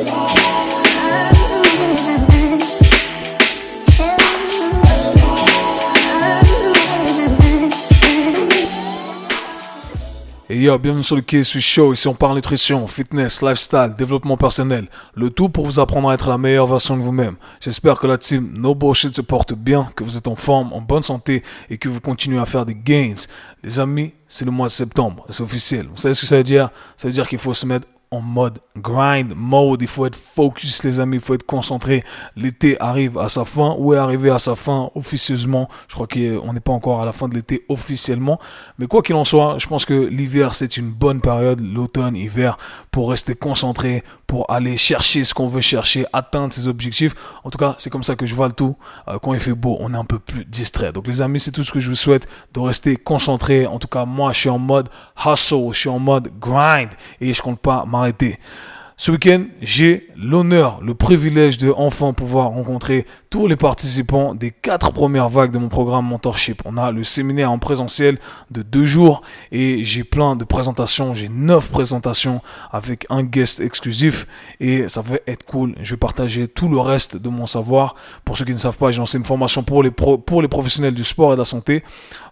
Yo, bienvenue sur le KSU Show. Ici, on parle nutrition, fitness, lifestyle, développement personnel. Le tout pour vous apprendre à être la meilleure version de vous-même. J'espère que la team No Bullshit se porte bien, que vous êtes en forme, en bonne santé et que vous continuez à faire des gains. Les amis, c'est le mois de septembre. C'est officiel. Vous savez ce que ça veut dire? Ça veut dire qu'il faut se mettre en mode grind mode. Il faut être focus, les amis. Il faut être concentré. L'été arrive à sa fin ou est arrivé à sa fin officieusement. Je crois qu'on n'est pas encore à la fin de l'été officiellement. Mais quoi qu'il en soit, je pense que l'hiver, c'est une bonne période. L'automne, hiver, pour rester concentré, pour aller chercher ce qu'on veut chercher, atteindre ses objectifs. En tout cas, c'est comme ça que je vois le tout. Euh, quand il fait beau, on est un peu plus distrait. Donc, les amis, c'est tout ce que je vous souhaite de rester concentré. En tout cas, moi, je suis en mode hustle, je suis en mode grind et je compte pas m'arrêter. Ce week-end, j'ai l'honneur, le privilège de enfin pouvoir rencontrer tous les participants des quatre premières vagues de mon programme Mentorship. On a le séminaire en présentiel de deux jours et j'ai plein de présentations. J'ai neuf présentations avec un guest exclusif et ça va être cool. Je vais partager tout le reste de mon savoir. Pour ceux qui ne savent pas, j'ai lancé une formation pour les, pour les professionnels du sport et de la santé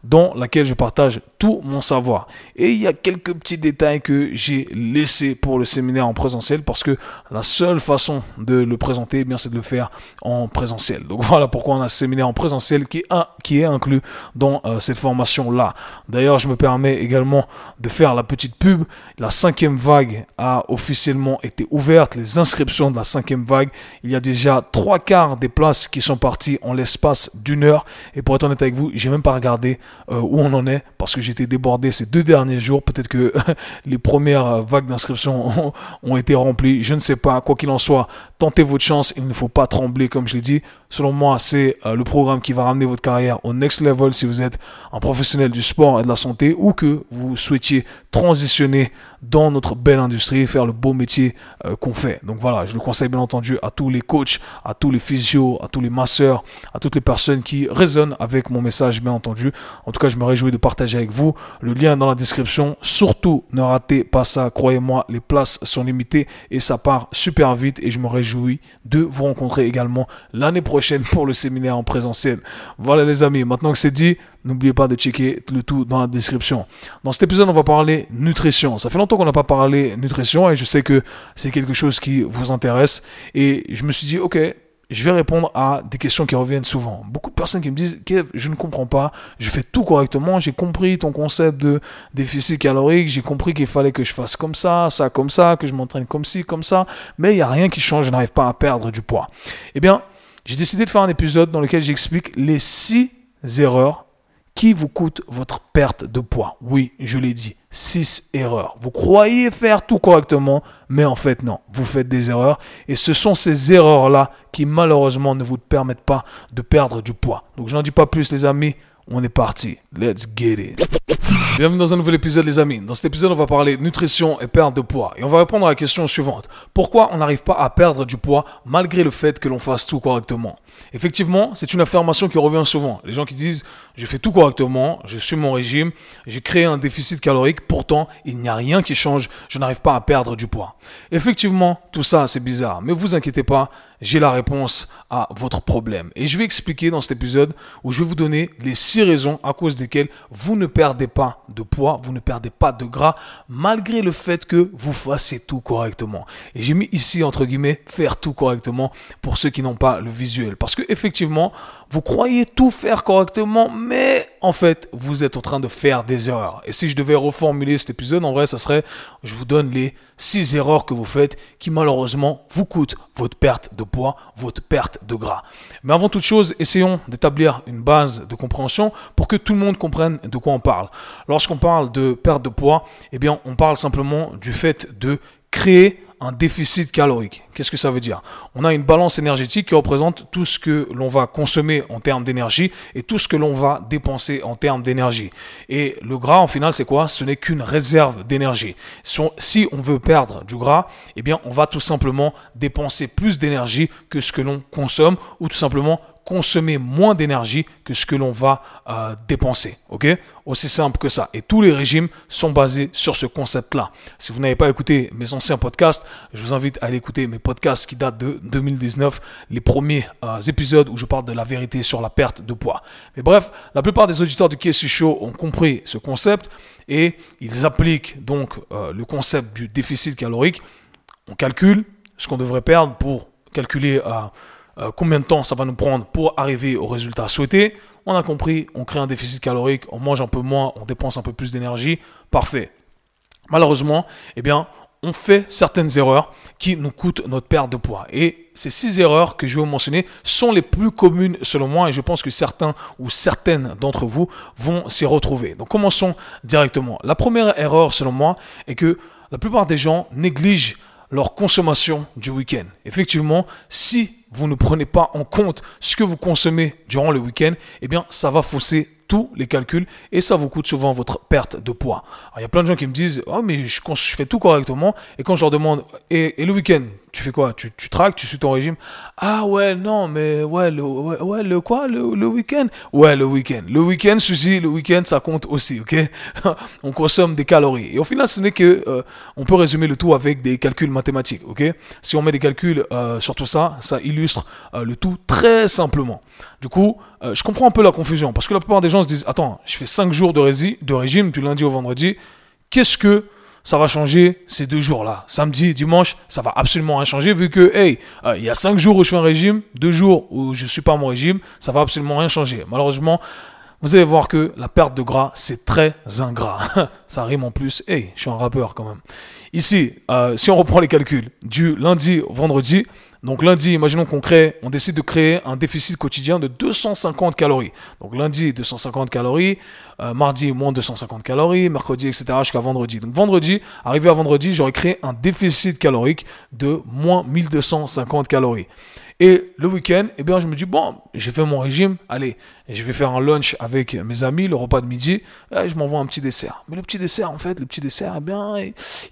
dans laquelle je partage tout mon savoir. Et il y a quelques petits détails que j'ai laissés pour le séminaire en présentiel parce que la seule façon de le présenter, eh bien, c'est de le faire en présentiel. Donc voilà pourquoi on a ce séminaire en présentiel qui est, qui est inclus dans euh, cette formation-là. D'ailleurs, je me permets également de faire la petite pub. La cinquième vague a officiellement été ouverte. Les inscriptions de la cinquième vague, il y a déjà trois quarts des places qui sont parties en l'espace d'une heure. Et pour être honnête avec vous, j'ai même pas regardé euh, où on en est parce que j'étais débordé ces deux derniers jours. Peut-être que les premières vagues d'inscription ont, été remplies. Je ne sais pas. Quoi qu'il en soit, tentez votre chance. Il ne faut pas trembler, comme je l'ai dit. Selon moi, c'est euh, le programme qui va ramener votre carrière au next level si vous êtes un professionnel du sport et de la santé ou que vous souhaitiez transitionner dans notre belle industrie, faire le beau métier euh, qu'on fait. Donc voilà, je le conseille bien entendu à tous les coachs, à tous les physios, à tous les masseurs, à toutes les personnes qui résonnent avec mon message, bien entendu. En tout cas, je me réjouis de partager avec vous. Le lien dans la description. Surtout, ne ratez pas ça. Croyez-moi, les places sont limitées et ça part super vite et je me réjouis de vous rencontrer également l'année prochaine pour le séminaire en présentiel. Voilà les amis, maintenant que c'est dit, N'oubliez pas de checker le tout dans la description. Dans cet épisode, on va parler nutrition. Ça fait longtemps qu'on n'a pas parlé nutrition et je sais que c'est quelque chose qui vous intéresse. Et je me suis dit, ok, je vais répondre à des questions qui reviennent souvent. Beaucoup de personnes qui me disent, Kev, je ne comprends pas, je fais tout correctement, j'ai compris ton concept de déficit calorique, j'ai compris qu'il fallait que je fasse comme ça, ça comme ça, que je m'entraîne comme ci, comme ça, mais il n'y a rien qui change, je n'arrive pas à perdre du poids. Eh bien, j'ai décidé de faire un épisode dans lequel j'explique les six erreurs qui vous coûte votre perte de poids. Oui, je l'ai dit, 6 erreurs. Vous croyez faire tout correctement, mais en fait non, vous faites des erreurs et ce sont ces erreurs-là qui malheureusement ne vous permettent pas de perdre du poids. Donc je n'en dis pas plus les amis, on est parti. Let's get it. Bienvenue dans un nouvel épisode les amis. Dans cet épisode, on va parler nutrition et perte de poids. Et on va répondre à la question suivante. Pourquoi on n'arrive pas à perdre du poids malgré le fait que l'on fasse tout correctement? Effectivement, c'est une affirmation qui revient souvent. Les gens qui disent je fais tout correctement, je suis mon régime, j'ai créé un déficit calorique, pourtant il n'y a rien qui change, je n'arrive pas à perdre du poids. Effectivement, tout ça c'est bizarre, mais vous inquiétez pas, j'ai la réponse à votre problème. Et je vais expliquer dans cet épisode où je vais vous donner les six raisons à cause desquelles vous ne perdez pas de poids, vous ne perdez pas de gras, malgré le fait que vous fassiez tout correctement. Et j'ai mis ici, entre guillemets, faire tout correctement pour ceux qui n'ont pas le visuel. Parce que effectivement, vous croyez tout faire correctement, mais en fait, vous êtes en train de faire des erreurs. Et si je devais reformuler cet épisode, en vrai, ça serait, je vous donne les six erreurs que vous faites qui malheureusement vous coûtent votre perte de poids, votre perte de gras. Mais avant toute chose, essayons d'établir une base de compréhension pour que tout le monde comprenne de quoi on parle. Lorsqu'on parle de perte de poids, eh bien, on parle simplement du fait de créer un déficit calorique. Qu'est-ce que ça veut dire? On a une balance énergétique qui représente tout ce que l'on va consommer en termes d'énergie et tout ce que l'on va dépenser en termes d'énergie. Et le gras, en final, c'est quoi? Ce n'est qu'une réserve d'énergie. Si on veut perdre du gras, eh bien, on va tout simplement dépenser plus d'énergie que ce que l'on consomme ou tout simplement consommer moins d'énergie que ce que l'on va euh, dépenser. Ok? Aussi simple que ça. Et tous les régimes sont basés sur ce concept-là. Si vous n'avez pas écouté mes anciens podcasts, je vous invite à aller écouter mes podcasts qui datent de 2019, les premiers euh, épisodes où je parle de la vérité sur la perte de poids. Mais bref, la plupart des auditeurs du KSU Show ont compris ce concept et ils appliquent donc euh, le concept du déficit calorique. On calcule ce qu'on devrait perdre pour calculer euh, combien de temps ça va nous prendre pour arriver au résultat souhaité? On a compris, on crée un déficit calorique, on mange un peu moins, on dépense un peu plus d'énergie. Parfait. Malheureusement, eh bien, on fait certaines erreurs qui nous coûtent notre perte de poids. Et ces six erreurs que je vais vous mentionner sont les plus communes selon moi et je pense que certains ou certaines d'entre vous vont s'y retrouver. Donc commençons directement. La première erreur selon moi est que la plupart des gens négligent leur consommation du week-end. Effectivement, si vous ne prenez pas en compte ce que vous consommez durant le week-end, eh bien, ça va fausser tous les calculs et ça vous coûte souvent votre perte de poids. il y a plein de gens qui me disent Oh, mais je, fais tout correctement. Et quand je leur demande Et, le week-end, tu fais quoi? Tu, tu traques, tu suis ton régime Ah ouais, non, mais ouais, le, ouais, le quoi? Le, le week-end? Ouais, le week-end. Le week-end, Suzy, le week-end, ça compte aussi, ok? On consomme des calories. Et au final, ce n'est que. Euh, on peut résumer le tout avec des calculs mathématiques, ok? Si on met des calculs euh, sur tout ça, ça illustre euh, le tout très simplement. Du coup, je comprends un peu la confusion parce que la plupart des gens se disent Attends, je fais 5 jours de, de régime du lundi au vendredi. Qu'est-ce que ça va changer ces deux jours-là Samedi, dimanche, ça va absolument rien changer vu que, hey, euh, il y a 5 jours où je fais un régime, 2 jours où je suis pas mon régime, ça va absolument rien changer. Malheureusement, vous allez voir que la perte de gras, c'est très ingrat. ça rime en plus. Hey, je suis un rappeur quand même. Ici, euh, si on reprend les calculs, du lundi au vendredi, donc lundi, imaginons qu'on on décide de créer un déficit quotidien de 250 calories. Donc lundi, 250 calories, euh, mardi, moins 250 calories, mercredi, etc. jusqu'à vendredi. Donc vendredi, arrivé à vendredi, j'aurais créé un déficit calorique de moins 1250 calories. Et le week-end, eh bien, je me dis, bon, j'ai fait mon régime, allez, je vais faire un lunch avec mes amis, le repas de midi, et je m'envoie un petit dessert. Mais le petit dessert, en fait, le petit dessert, eh bien,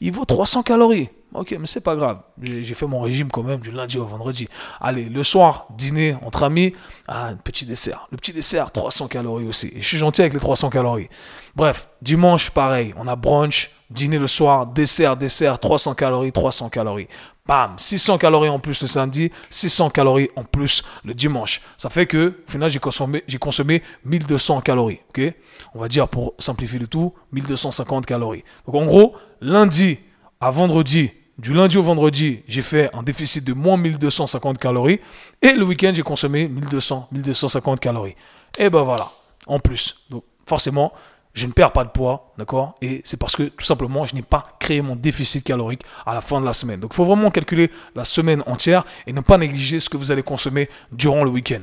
il vaut 300 calories. Ok, mais c'est pas grave. J'ai fait mon régime quand même du lundi au vendredi. Allez, le soir, dîner entre amis, ah, un petit dessert. Le petit dessert, 300 calories aussi. Et je suis gentil avec les 300 calories. Bref, dimanche, pareil. On a brunch, dîner le soir, dessert, dessert, 300 calories, 300 calories. Bam, 600 calories en plus le samedi, 600 calories en plus le dimanche. Ça fait que, au final, j'ai consommé, j'ai consommé 1200 calories. Ok? On va dire, pour simplifier le tout, 1250 calories. Donc en gros, lundi à vendredi, du lundi au vendredi, j'ai fait un déficit de moins 1250 calories. Et le week-end, j'ai consommé 1200, 1250 calories. Et ben voilà, en plus. Donc forcément, je ne perds pas de poids, d'accord? Et c'est parce que tout simplement, je n'ai pas créé mon déficit calorique à la fin de la semaine. Donc il faut vraiment calculer la semaine entière et ne pas négliger ce que vous allez consommer durant le week-end.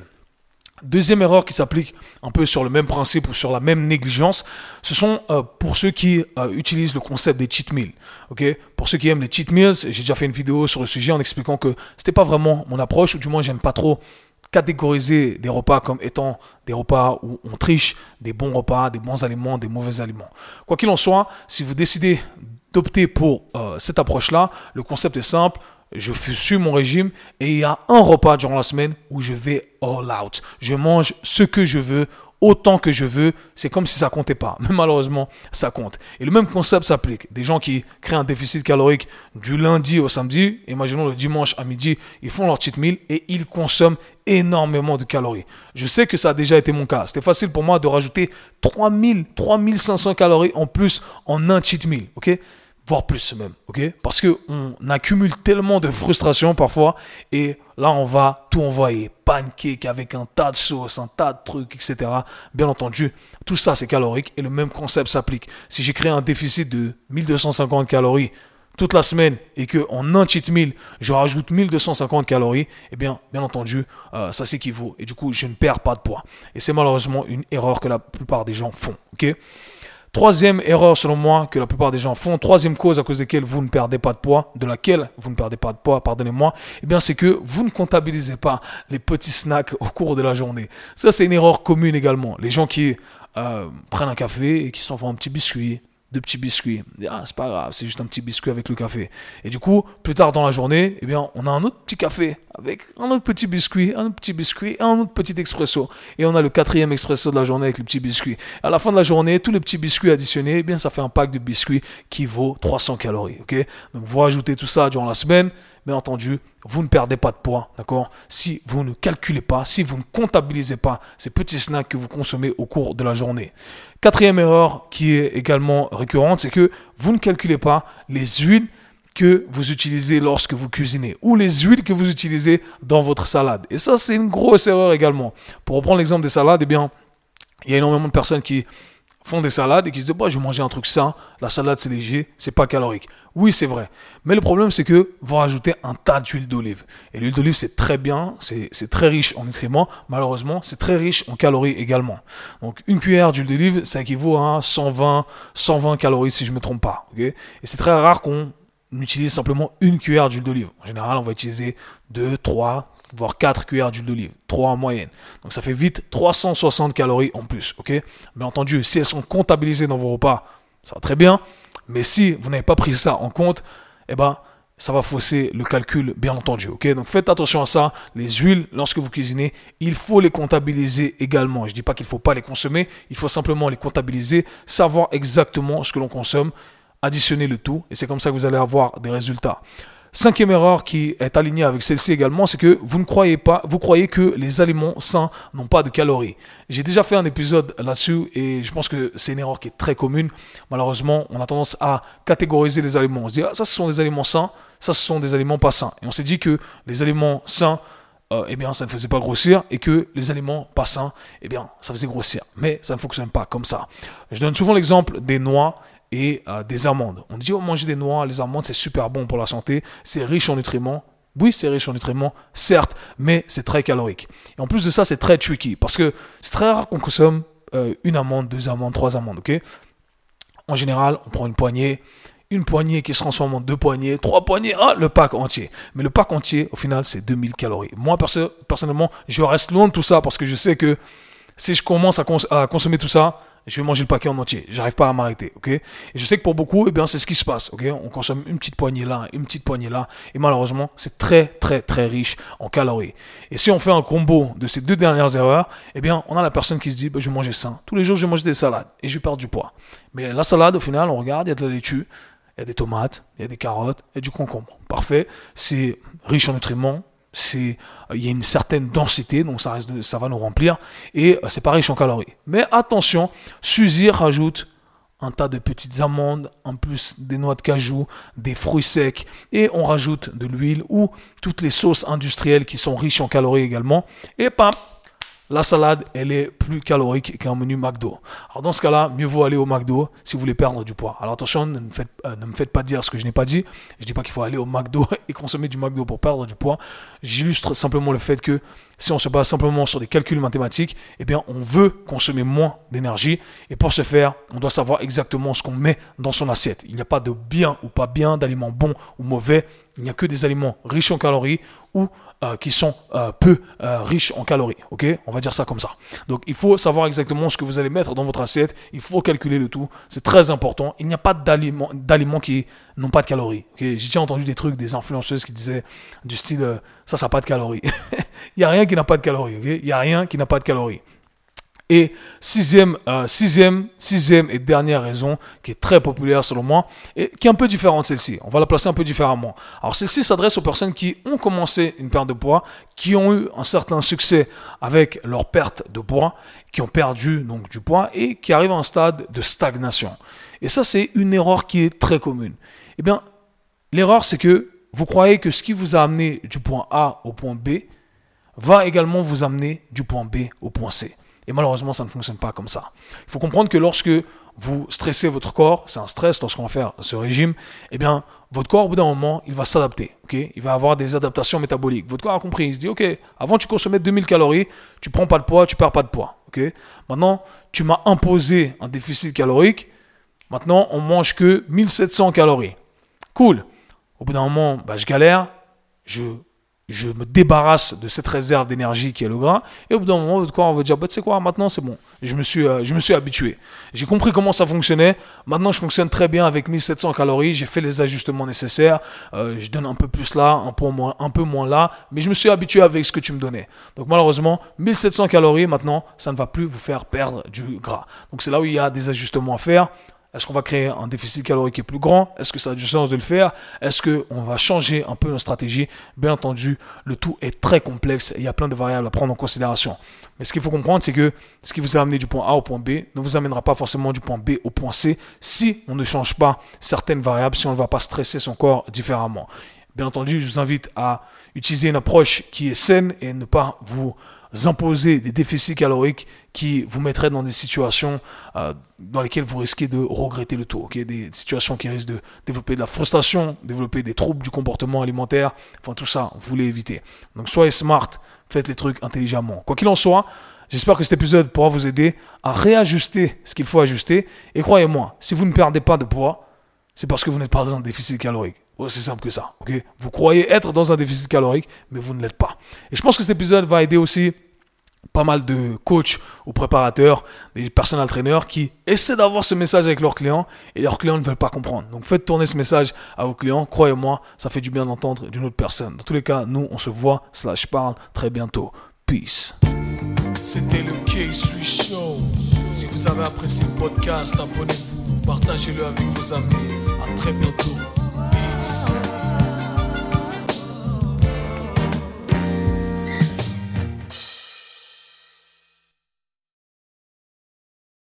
Deuxième erreur qui s'applique un peu sur le même principe ou sur la même négligence, ce sont euh, pour ceux qui euh, utilisent le concept des cheat meals. Ok, pour ceux qui aiment les cheat meals, j'ai déjà fait une vidéo sur le sujet en expliquant que c'était pas vraiment mon approche, ou du moins j'aime pas trop catégoriser des repas comme étant des repas où on triche, des bons repas, des bons aliments, des mauvais aliments. Quoi qu'il en soit, si vous décidez d'opter pour euh, cette approche-là, le concept est simple je suis mon régime et il y a un repas durant la semaine où je vais all out. Je mange ce que je veux, autant que je veux. C'est comme si ça comptait pas. Mais malheureusement, ça compte. Et le même concept s'applique. Des gens qui créent un déficit calorique du lundi au samedi, imaginons le dimanche à midi, ils font leur cheat meal et ils consomment énormément de calories. Je sais que ça a déjà été mon cas. C'était facile pour moi de rajouter 3000, 3500 calories en plus en un cheat meal. Ok? Voire plus même, ok? Parce que on accumule tellement de frustration parfois et là on va tout envoyer, pancake avec un tas de sauce, un tas de trucs, etc. Bien entendu, tout ça c'est calorique et le même concept s'applique. Si j'ai créé un déficit de 1250 calories toute la semaine et que en un cheat meal je rajoute 1250 calories, eh bien, bien entendu, euh, ça s'équivaut et du coup je ne perds pas de poids. Et c'est malheureusement une erreur que la plupart des gens font, ok? Troisième erreur selon moi que la plupart des gens font, troisième cause à cause de laquelle vous ne perdez pas de poids, de laquelle vous ne perdez pas de poids, pardonnez-moi, eh bien c'est que vous ne comptabilisez pas les petits snacks au cours de la journée. Ça c'est une erreur commune également. Les gens qui euh, prennent un café et qui s'en font un petit biscuit, deux petits biscuits. Ah, c'est pas grave, c'est juste un petit biscuit avec le café. Et du coup, plus tard dans la journée, eh bien, on a un autre petit café avec un autre petit biscuit, un autre petit biscuit et un autre petit expresso. Et on a le quatrième expresso de la journée avec le petit biscuit. À la fin de la journée, tous les petits biscuits additionnés, eh bien, ça fait un pack de biscuits qui vaut 300 calories. Ok? Donc, vous ajoutez tout ça durant la semaine. Bien entendu, vous ne perdez pas de poids, d'accord? Si vous ne calculez pas, si vous ne comptabilisez pas ces petits snacks que vous consommez au cours de la journée. Quatrième erreur qui est également récurrente, c'est que vous ne calculez pas les huiles que vous utilisez lorsque vous cuisinez ou les huiles que vous utilisez dans votre salade. Et ça, c'est une grosse erreur également. Pour reprendre l'exemple des salades, eh bien, il y a énormément de personnes qui font des salades et qui se disent, bah, je vais manger un truc sain, la salade c'est léger, c'est pas calorique. Oui, c'est vrai. Mais le problème, c'est que vous rajoutez un tas d'huile d'olive. Et l'huile d'olive, c'est très bien, c'est très riche en nutriments. Malheureusement, c'est très riche en calories également. Donc, une cuillère d'huile d'olive, ça équivaut à 120, 120 calories si je me trompe pas. Et c'est très rare qu'on on utilise simplement une cuillère d'huile d'olive. En général, on va utiliser 2, 3, voire 4 cuillères d'huile d'olive. 3 en moyenne. Donc ça fait vite 360 calories en plus. Bien entendu, si elles sont comptabilisées dans vos repas, ça va très bien. Mais si vous n'avez pas pris ça en compte, eh ben, ça va fausser le calcul, bien entendu. Donc faites attention à ça. Les huiles, lorsque vous cuisinez, il faut les comptabiliser également. Je ne dis pas qu'il ne faut pas les consommer, il faut simplement les comptabiliser, savoir exactement ce que l'on consomme additionner le tout, et c'est comme ça que vous allez avoir des résultats. Cinquième erreur qui est alignée avec celle-ci également, c'est que vous ne croyez pas, vous croyez que les aliments sains n'ont pas de calories. J'ai déjà fait un épisode là-dessus et je pense que c'est une erreur qui est très commune. Malheureusement, on a tendance à catégoriser les aliments. On se dit, ah, ça ce sont des aliments sains, ça ce sont des aliments pas sains. Et on s'est dit que les aliments sains, euh, eh bien, ça ne faisait pas grossir et que les aliments pas sains, eh bien, ça faisait grossir. Mais ça ne fonctionne pas comme ça. Je donne souvent l'exemple des noix et euh, des amandes. On dit, oh, manger des noix, les amandes, c'est super bon pour la santé, c'est riche en nutriments. Oui, c'est riche en nutriments, certes, mais c'est très calorique. Et en plus de ça, c'est très tricky parce que c'est très rare qu'on consomme euh, une amande, deux amandes, trois amandes, ok? En général, on prend une poignée, une poignée qui se transforme en deux poignées, trois poignées, ah, le pack entier. Mais le pack entier, au final, c'est 2000 calories. Moi, personnellement, je reste loin de tout ça parce que je sais que si je commence à consommer tout ça, je vais manger le paquet en entier. J'arrive pas à m'arrêter, ok? Et je sais que pour beaucoup, eh bien, c'est ce qui se passe, ok? On consomme une petite poignée là, une petite poignée là, et malheureusement, c'est très, très, très riche en calories. Et si on fait un combo de ces deux dernières erreurs, eh bien, on a la personne qui se dit, bah, je vais manger sain. Tous les jours, je vais manger des salades et je perdre du poids. Mais la salade, au final, on regarde, il y a de la laitue, il y a des tomates, il y a des carottes, il y a du concombre. Parfait. C'est riche en nutriments, c'est il y a une certaine densité, donc ça, va nous remplir, et euh, c'est pas riche en calories. Mais attention, Suzy rajoute un tas de petites amandes, en plus des noix de cajou, des fruits secs, et on rajoute de l'huile ou toutes les sauces industrielles qui sont riches en calories également, et pas la salade, elle est plus calorique qu'un menu McDo. Alors dans ce cas-là, mieux vaut aller au McDo si vous voulez perdre du poids. Alors attention, ne me faites, euh, pas dire ce que je n'ai pas dit. Je ne dis pas qu'il faut aller au McDo et consommer du McDo pour perdre du poids. J'illustre simplement le fait que si on se base simplement sur des calculs mathématiques, eh bien on veut consommer moins d'énergie. Et pour ce faire, on doit savoir exactement ce qu'on met dans son assiette. Il n'y a pas de bien ou pas bien, d'aliments bons ou mauvais. Il n'y a que des aliments riches en calories ou euh, qui sont euh, peu euh, riches en calories. Ok, on va dire ça comme ça. Donc il faut savoir exactement ce que vous allez mettre dans votre assiette. Il faut calculer le tout. C'est très important. Il n'y a pas d'aliments, qui n'ont pas de calories. J'ai déjà entendu des trucs des influenceuses qui disaient du style ça, ça n'a pas de calories. il n'y a rien qui n'a pas de calories. il n'y a rien qui n'a pas de calories. Et sixième, euh, sixième, et dernière raison qui est très populaire selon moi et qui est un peu différente celle-ci. On va la placer un peu différemment. Alors celle-ci s'adresse aux personnes qui ont commencé une perte de poids, qui ont eu un certain succès avec leur perte de poids, qui ont perdu donc du poids et qui arrivent à un stade de stagnation. Et ça c'est une erreur qui est très commune. Eh bien, l'erreur c'est que vous croyez que ce qui vous a amené du point A au point B va également vous amener du point B au point C. Et malheureusement, ça ne fonctionne pas comme ça. Il faut comprendre que lorsque vous stressez votre corps, c'est un stress lorsqu'on va faire ce régime, eh bien, votre corps, au bout d'un moment, il va s'adapter. ok? Il va avoir des adaptations métaboliques. Votre corps a compris. Il se dit, OK, avant tu consommais 2000 calories, tu prends pas de poids, tu perds pas de poids. ok? Maintenant, tu m'as imposé un déficit calorique. Maintenant, on mange que 1700 calories. Cool. Au bout d'un moment, bah, je galère. Je je me débarrasse de cette réserve d'énergie qui est le gras. Et au bout d'un moment, votre corps va dire, bah, tu sais quoi, maintenant c'est bon. Je me suis, euh, je me suis habitué. J'ai compris comment ça fonctionnait. Maintenant, je fonctionne très bien avec 1700 calories. J'ai fait les ajustements nécessaires. Euh, je donne un peu plus là, un peu, moins, un peu moins là. Mais je me suis habitué avec ce que tu me donnais. Donc malheureusement, 1700 calories, maintenant, ça ne va plus vous faire perdre du gras. Donc c'est là où il y a des ajustements à faire. Est-ce qu'on va créer un déficit calorique qui est plus grand? Est-ce que ça a du sens de le faire? Est-ce qu'on va changer un peu notre stratégie Bien entendu, le tout est très complexe il y a plein de variables à prendre en considération. Mais ce qu'il faut comprendre, c'est que ce qui vous a amené du point A au point B ne vous amènera pas forcément du point B au point C si on ne change pas certaines variables, si on ne va pas stresser son corps différemment. Bien entendu, je vous invite à utiliser une approche qui est saine et ne pas vous imposer des déficits caloriques qui vous mettraient dans des situations euh, dans lesquelles vous risquez de regretter le tout. ok? Des situations qui risquent de développer de la frustration, développer des troubles du comportement alimentaire. Enfin, tout ça, vous voulez éviter. Donc, soyez smart, faites les trucs intelligemment. Quoi qu'il en soit, J'espère que cet épisode pourra vous aider à réajuster ce qu'il faut ajuster. Et croyez-moi, si vous ne perdez pas de poids, c'est parce que vous n'êtes pas dans un déficit calorique. C'est simple que ça. ok? Vous croyez être dans un déficit calorique, mais vous ne l'êtes pas. Et je pense que cet épisode va aider aussi pas mal de coachs ou préparateurs, des personal trainers qui essaient d'avoir ce message avec leurs clients et leurs clients ne veulent pas comprendre. Donc faites tourner ce message à vos clients. Croyez-moi, ça fait du bien d'entendre d'une autre personne. Dans tous les cas, nous, on se voit, slash parle très bientôt. Peace. C'était le K-Sui Show. Si vous avez apprécié le podcast, abonnez-vous, partagez-le avec vos amis. À très bientôt. Peace.